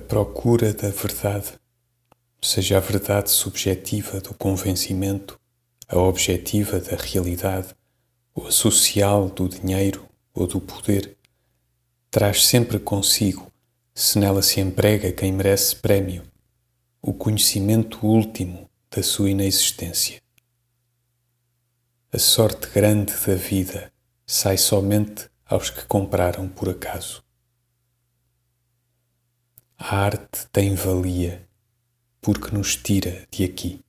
procura da verdade, seja a verdade subjetiva do convencimento, a objetiva da realidade, ou a social do dinheiro ou do poder, traz sempre consigo, se nela se emprega quem merece prémio, o conhecimento último da sua inexistência. A sorte grande da vida sai somente aos que compraram por acaso. A arte tem valia porque nos tira de aqui.